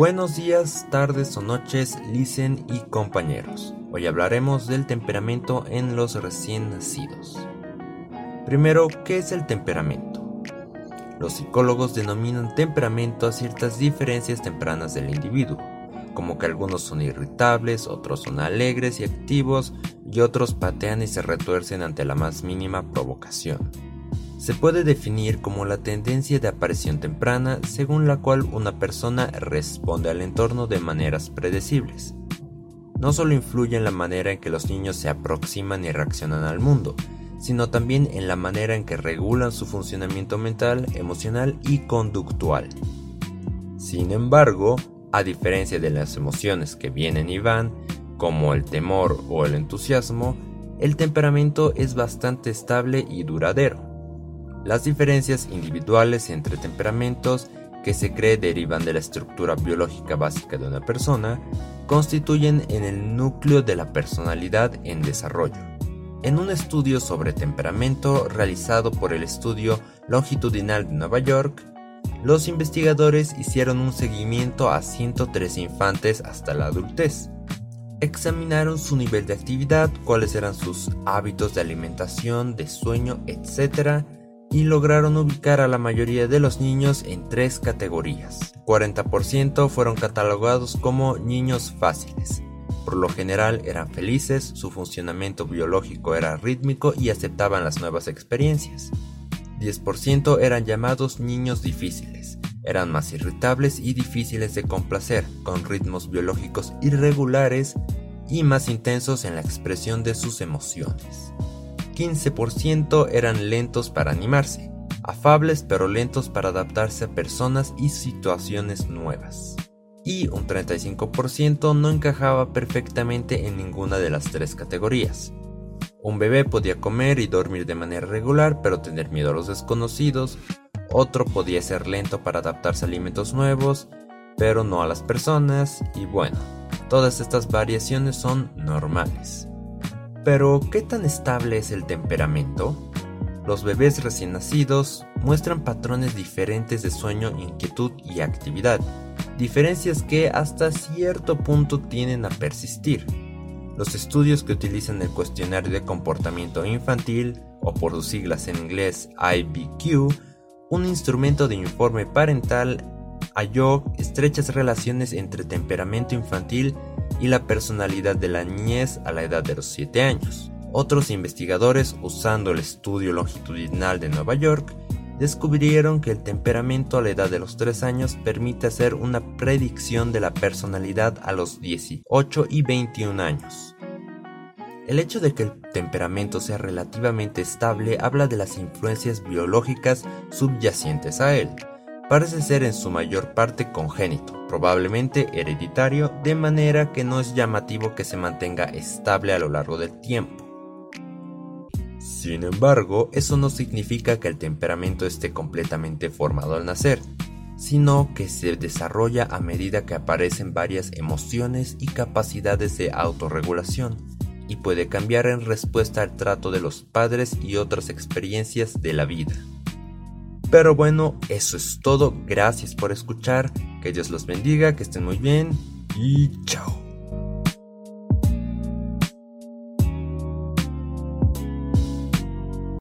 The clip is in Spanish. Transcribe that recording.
Buenos días, tardes o noches, Listen y compañeros. Hoy hablaremos del temperamento en los recién nacidos. Primero, ¿qué es el temperamento? Los psicólogos denominan temperamento a ciertas diferencias tempranas del individuo, como que algunos son irritables, otros son alegres y activos, y otros patean y se retuercen ante la más mínima provocación se puede definir como la tendencia de aparición temprana según la cual una persona responde al entorno de maneras predecibles. No solo influye en la manera en que los niños se aproximan y reaccionan al mundo, sino también en la manera en que regulan su funcionamiento mental, emocional y conductual. Sin embargo, a diferencia de las emociones que vienen y van, como el temor o el entusiasmo, el temperamento es bastante estable y duradero. Las diferencias individuales entre temperamentos que se cree derivan de la estructura biológica básica de una persona, constituyen en el núcleo de la personalidad en desarrollo. En un estudio sobre temperamento realizado por el Estudio Longitudinal de Nueva York, los investigadores hicieron un seguimiento a 103 infantes hasta la adultez. Examinaron su nivel de actividad, cuáles eran sus hábitos de alimentación, de sueño, etc., y lograron ubicar a la mayoría de los niños en tres categorías. 40% fueron catalogados como niños fáciles. Por lo general eran felices, su funcionamiento biológico era rítmico y aceptaban las nuevas experiencias. 10% eran llamados niños difíciles. Eran más irritables y difíciles de complacer, con ritmos biológicos irregulares y más intensos en la expresión de sus emociones. 15% eran lentos para animarse, afables pero lentos para adaptarse a personas y situaciones nuevas. Y un 35% no encajaba perfectamente en ninguna de las tres categorías. Un bebé podía comer y dormir de manera regular pero tener miedo a los desconocidos, otro podía ser lento para adaptarse a alimentos nuevos, pero no a las personas, y bueno, todas estas variaciones son normales. Pero, ¿qué tan estable es el temperamento? Los bebés recién nacidos muestran patrones diferentes de sueño, inquietud y actividad, diferencias que hasta cierto punto tienen a persistir. Los estudios que utilizan el cuestionario de comportamiento infantil, o por sus siglas en inglés IBQ, un instrumento de informe parental, halló estrechas relaciones entre temperamento infantil y la personalidad de la niñez a la edad de los 7 años. Otros investigadores, usando el estudio longitudinal de Nueva York, descubrieron que el temperamento a la edad de los 3 años permite hacer una predicción de la personalidad a los 18 y 21 años. El hecho de que el temperamento sea relativamente estable habla de las influencias biológicas subyacentes a él, parece ser en su mayor parte congénito, probablemente hereditario, de manera que no es llamativo que se mantenga estable a lo largo del tiempo. Sin embargo, eso no significa que el temperamento esté completamente formado al nacer, sino que se desarrolla a medida que aparecen varias emociones y capacidades de autorregulación, y puede cambiar en respuesta al trato de los padres y otras experiencias de la vida. Pero bueno, eso es todo. Gracias por escuchar. Que Dios los bendiga, que estén muy bien y chao.